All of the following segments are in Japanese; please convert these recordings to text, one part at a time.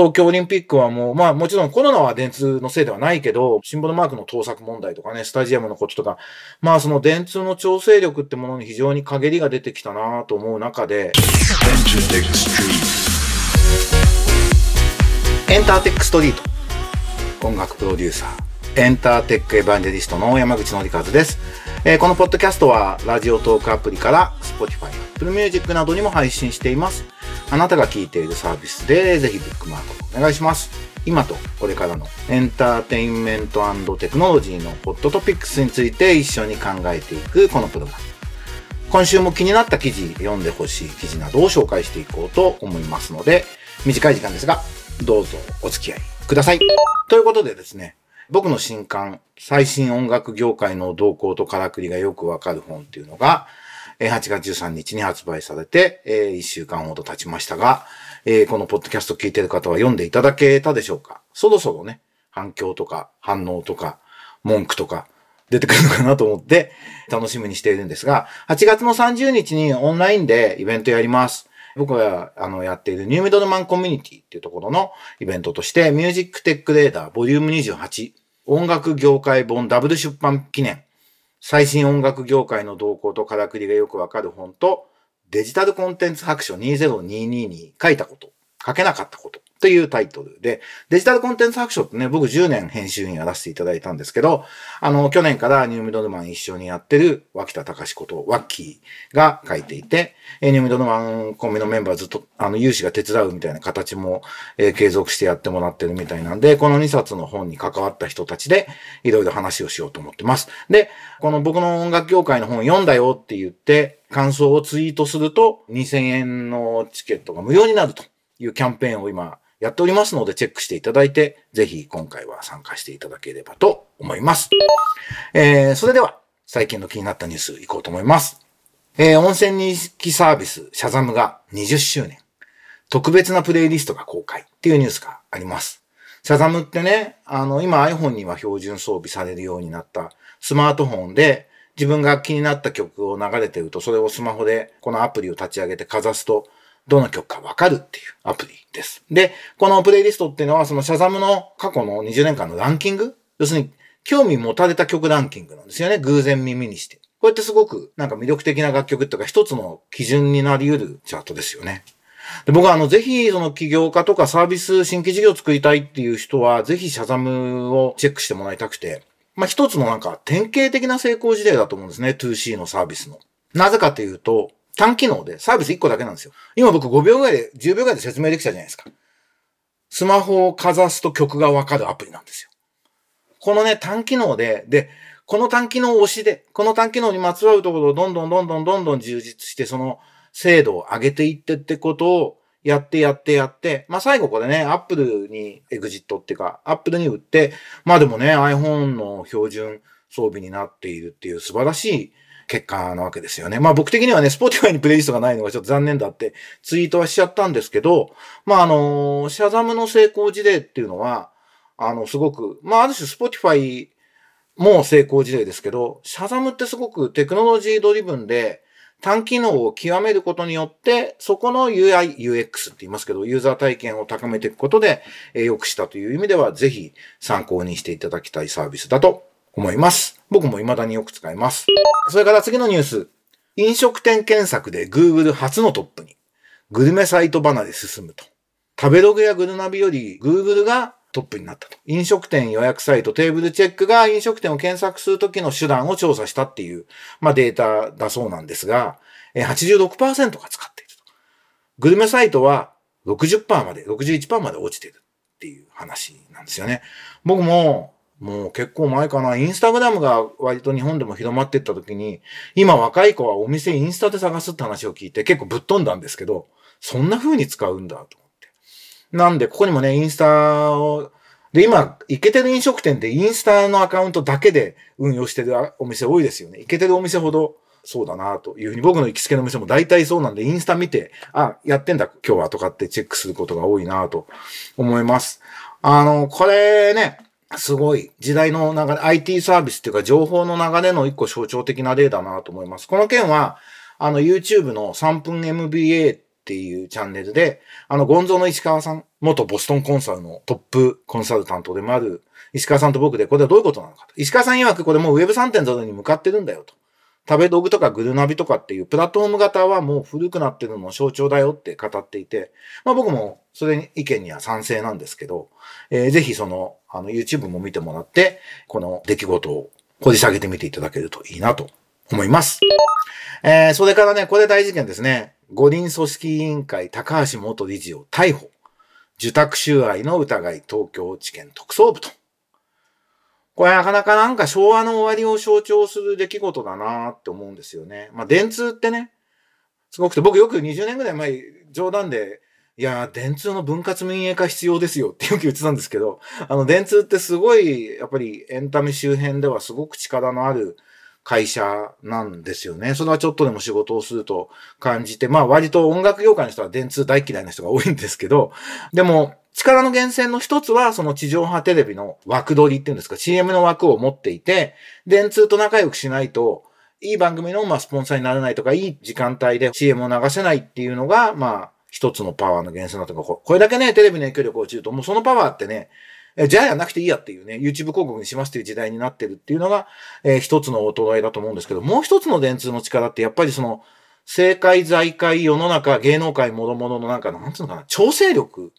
東京オリンピックはもう、まあもちろんコロナは電通のせいではないけど、シンボルマークの盗作問題とかね、スタジアムのこととか、まあその電通の調整力ってものに非常に陰りが出てきたなと思う中で、エンターテックストリート、音楽プロデューサー、エンターテックエヴァンジェリストの山口のりかずです。えー、このポッドキャストはラジオトークアプリから Spotify、Apple Music などにも配信しています。あなたが聞いているサービスでぜひブックマークお願いします。今とこれからのエンターテインメントテクノロジーのホットトピックスについて一緒に考えていくこのプログラム。今週も気になった記事、読んでほしい記事などを紹介していこうと思いますので、短い時間ですが、どうぞお付き合いください。ということでですね、僕の新刊、最新音楽業界の動向とからくりがよくわかる本っていうのが、8月13日に発売されて、え1週間ほど経ちましたが、えこのポッドキャスト聞いてる方は読んでいただけたでしょうか？そろそろね、反響とか反応とか文句とか出てくるのかなと思って楽しみにしているんですが、8月の30日にオンラインでイベントやります。僕があのやっているニューミドルマンコミュニティっていうところのイベントとして、ミュージックテックレーダーボリューム28音楽業界本ダブル出版記念最新音楽業界の動向とからくりがよくわかる本と、デジタルコンテンツ白書2022に書いたこと、書けなかったこと。というタイトルで、デジタルコンテンツ白書ってね、僕10年編集員やらせていただいたんですけど、あの、去年からニューミドルマン一緒にやってる脇田隆こと、ワッキーが書いていて、ニューミドルマンコンビのメンバーずっと、あの、有志が手伝うみたいな形も、えー、継続してやってもらってるみたいなんで、この2冊の本に関わった人たちで、いろいろ話をしようと思ってます。で、この僕の音楽業界の本読んだよって言って、感想をツイートすると、2000円のチケットが無料になるというキャンペーンを今、やっておりますのでチェックしていただいて、ぜひ今回は参加していただければと思います。えー、それでは最近の気になったニュースいこうと思います。えー、温泉認識サービスシャザムが20周年。特別なプレイリストが公開っていうニュースがあります。シャザムってね、あの、今 iPhone には標準装備されるようになったスマートフォンで自分が気になった曲を流れてると、それをスマホでこのアプリを立ち上げてかざすと、どの曲かわかるっていうアプリです。で、このプレイリストっていうのは、そのシャザムの過去の20年間のランキング？要するに、興味持たれた曲ランキングなんですよね。偶然耳にして。こうやってすごくなんか魅力的な楽曲とか一つの基準になり得るチャートですよね。で僕はあの、ぜひ、その起業家とかサービス、新規事業を作りたいっていう人は、ぜひシャザムをチェックしてもらいたくて、まあ、一つのなんか典型的な成功事例だと思うんですね。2C のサービスの。なぜかというと、単機能でサービス1個だけなんですよ。今僕5秒ぐらいで、10秒ぐらいで説明できたじゃないですか。スマホをかざすと曲がわかるアプリなんですよ。このね、単機能で、で、この単機能を押しで、この単機能にまつわるところをどんどんどんどんどんどん充実して、その精度を上げていってってことをやってやってやって、まあ最後これね、アップルにエグジットっていうか、アップルに売って、まあでもね、iPhone の標準装備になっているっていう素晴らしい結果なわけですよね。まあ僕的にはね、Spotify にプレイリストがないのがちょっと残念だってツイートはしちゃったんですけど、まああの、シャザムの成功事例っていうのは、あの、すごく、まあある種 Spotify も成功事例ですけど、シャザムってすごく technology driven で、単機能を極めることによって、そこの UI、UX って言いますけど、ユーザー体験を高めていくことで、え、良くしたという意味では、ぜひ参考にしていただきたいサービスだと思います。僕も未だによく使います。それから次のニュース。飲食店検索で Google 初のトップに。グルメサイト離れ進むと。食べログやグルナビより Google がトップになったと。飲食店予約サイトテーブルチェックが飲食店を検索するときの手段を調査したっていう、まあ、データだそうなんですが、86%が使っていると。グルメサイトは60%まで、61%まで落ちているっていう話なんですよね。僕ももう結構前かな、インスタグラムが割と日本でも広まっていった時に、今若い子はお店インスタで探すって話を聞いて結構ぶっ飛んだんですけど、そんな風に使うんだと思って。なんで、ここにもね、インスタを、で、今、イケてる飲食店でインスタのアカウントだけで運用してるお店多いですよね。イケてるお店ほどそうだなというふうに僕の行きつけの店も大体そうなんで、インスタ見て、あ、やってんだ今日はとかってチェックすることが多いなと思います。あの、これね、すごい時代の流れ、IT サービスっていうか情報の流れの一個象徴的な例だなと思います。この件は、あの YouTube の3分 MBA っていうチャンネルで、あの、ゴンゾの石川さん、元ボストンコンサルのトップコンサルタントでもある石川さんと僕で、これはどういうことなのかと。石川さん曰くこれもう Web3.0 に向かってるんだよと。食べ道具とかグルナビとかっていうプラットフォーム型はもう古くなってるの象徴だよって語っていて、まあ僕もそれに意見には賛成なんですけど、えー、ぜひその、あの YouTube も見てもらって、この出来事を掘り下げてみていただけるといいなと思います。えー、それからね、これ大事件ですね。五輪組織委員会高橋元理事を逮捕。受託収賄の疑い東京地検特捜部と。これなかなかなんか昭和の終わりを象徴する出来事だなって思うんですよね。まあ電通ってね、すごくて僕よく20年ぐらい前冗談で、いやー、電通の分割民営化必要ですよってよく言ってたんですけど、あの電通ってすごい、やっぱりエンタメ周辺ではすごく力のある会社なんですよね。それはちょっとでも仕事をすると感じて、まあ割と音楽業界の人は電通大嫌いな人が多いんですけど、でも力の源泉の一つはその地上波テレビの枠取りっていうんですか、CM の枠を持っていて、電通と仲良くしないと、いい番組のまあスポンサーにならないとか、いい時間帯で CM を流せないっていうのが、まあ一つのパワーの源泉だとか、これだけね、テレビの影響力落ちると、もうそのパワーってね、じゃあやなくていいやっていうね、YouTube 広告にしますっていう時代になってるっていうのが、えー、一つの衰えだと思うんですけど、もう一つの電通の力ってやっぱりその、政界、財界、世の中、芸能界、諸々のなんか、なんつうのかな、調整力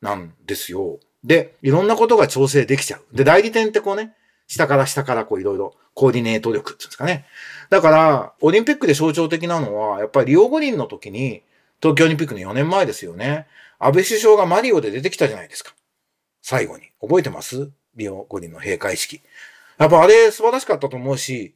なんですよ。で、いろんなことが調整できちゃう。で、代理店ってこうね、下から下からこういろいろコーディネート力っていうんですかね。だから、オリンピックで象徴的なのは、やっぱりリオ五輪の時に、東京オリンピックの4年前ですよね。安倍首相がマリオで出てきたじゃないですか。最後に。覚えてます？リオ五輪の閉会式。やっぱあれ素晴らしかったと思うし、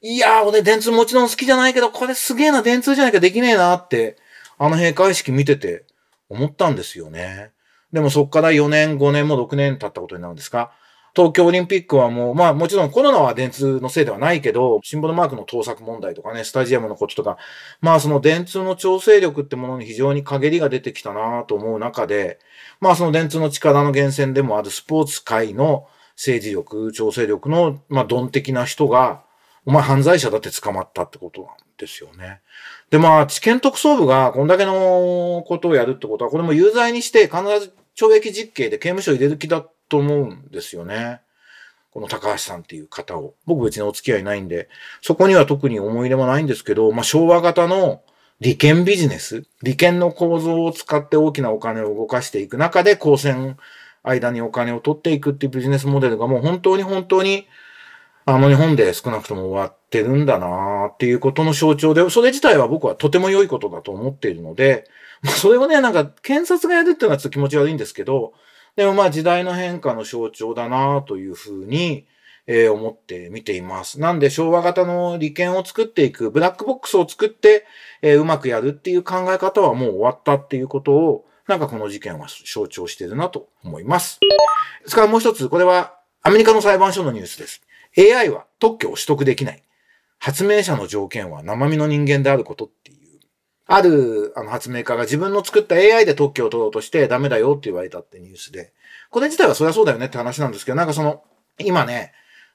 いやー、俺電通もちろん好きじゃないけど、これすげえな、電通じゃなきゃできねえなって、あの閉会式見てて思ったんですよね。でもそっから4年、5年も6年経ったことになるんですか？東京オリンピックはもう、まあもちろんコロナは電通のせいではないけど、シンボルマークの盗作問題とかね、スタジアムのこととか、まあその電通の調整力ってものに非常に陰りが出てきたなと思う中で、まあその電通の力の源泉でもあるスポーツ界の政治力、調整力の、まあ、ドン的な人が、お前犯罪者だって捕まったってことなんですよね。で、まあ、地検特捜部がこんだけのことをやるってことは、これも有罪にして必ず懲役実刑で刑務所入れる気だっと思うんですよね。この高橋さんっていう方を。僕別にお付き合いないんで、そこには特に思い入れもないんですけど、まあ、昭和型の利権ビジネス、利権の構造を使って大きなお金を動かしていく中で、公選間にお金を取っていくっていうビジネスモデルがもう本当に本当にあの日本で少なくとも終わってるんだなっていうことの象徴で、それ自体は僕はとても良いことだと思っているので、まあ、それをね、なんか検察がやるっていうのはちょっと気持ち悪いんですけど、でもまあ時代の変化の象徴だなというふうに、えー、思って見ています。なんで昭和型の利権を作っていく、ブラックボックスを作って、えー、うまくやるっていう考え方はもう終わったっていうことを、なんかこの事件は象徴してるなと思います。ですからもう一つ、これはアメリカの裁判所のニュースです。AI は特許を取得できない。発明者の条件は生身の人間であることって。あるあの発明家が自分の作った AI で特許を取ろうとしてダメだよって言われたってニュースで。これ自体はそりゃそうだよねって話なんですけど、なんかその、今ね、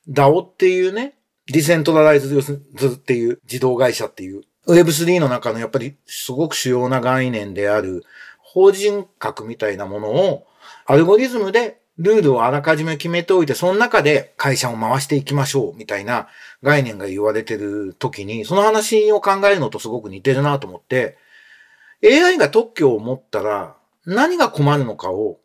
DAO っていうね、ディセントラライズっていう自動会社っていう、Web3 の中のやっぱりすごく主要な概念である法人格みたいなものをアルゴリズムでルールをあらかじめ決めておいて、その中で会社を回していきましょう、みたいな概念が言われてる時に、その話を考えるのとすごく似てるなと思って、AI が特許を持ったら何が困るのかを、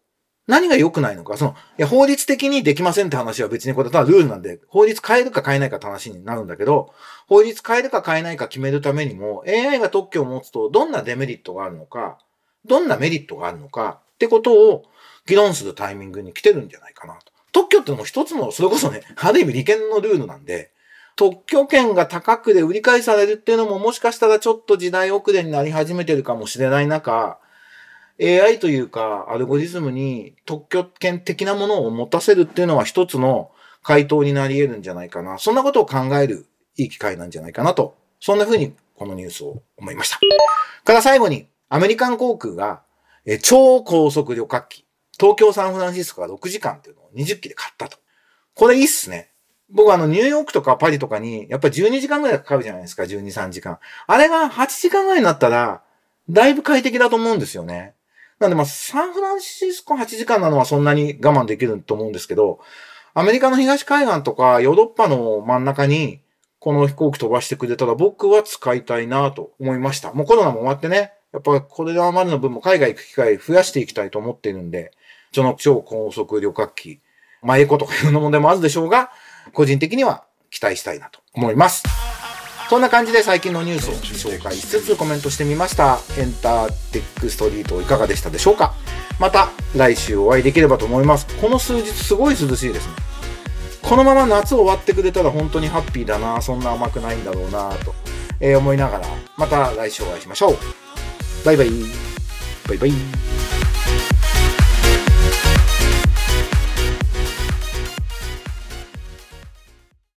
何が良くないのか、その、いや、法律的にできませんって話は別にこれただルールなんで、法律変えるか変えないかって話になるんだけど、法律変えるか変えないか決めるためにも、AI が特許を持つとどんなデメリットがあるのか、どんなメリットがあるのかってことを、議論するタイミングに来てるんじゃないかなと。特許ってのも一つの、それこそね、ある意味利権のルールなんで、特許権が高くで売り買いされるっていうのももしかしたらちょっと時代遅れになり始めてるかもしれない中、AI というかアルゴリズムに特許権的なものを持たせるっていうのは一つの回答になり得るんじゃないかな。そんなことを考えるいい機会なんじゃないかなと。そんな風にこのニュースを思いました。から最後に、アメリカン航空が、超高速旅客機、東京サンフランシスコが6時間っていうのを20機で買ったと。これいいっすね。僕あの、ニューヨークとかパリとかに、やっぱり12時間ぐらいかかるじゃないですか、12、3時間。あれが8時間ぐらいになったら、だいぶ快適だと思うんですよね。なんでまあ、サンフランシスコ8時間なのはそんなに我慢できると思うんですけど、アメリカの東海岸とかヨーロッパの真ん中にこの飛行機飛ばしてくれたら僕は使いたいなと思いました。もうコロナも終わってね、やっぱこれまでの分も海外行く機会増やしていきたいと思っているんで、その超高速旅客機、まあエコとかいうの問題もあるでしょうが、個人的には期待したいなと思います。そんな感じで最近のニュースを紹介しつつコメントしてみました。エンターテックストリートいかがでしたでしょうか？また来週お会いできればと思います。この数日すごい涼しいですね。このまま夏終わってくれたら本当にハッピーだな、そんな甘くないんだろうなと、え、思いながら、また来週お会いしましょう。バイバイ。バイバイ。